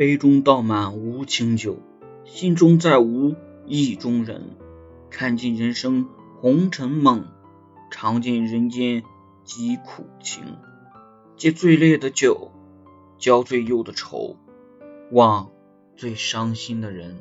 杯中倒满无情酒心中再无意中人。看尽人生红尘梦尝尽人间疾苦情。借最烈的酒浇最忧的愁忘最伤心的人。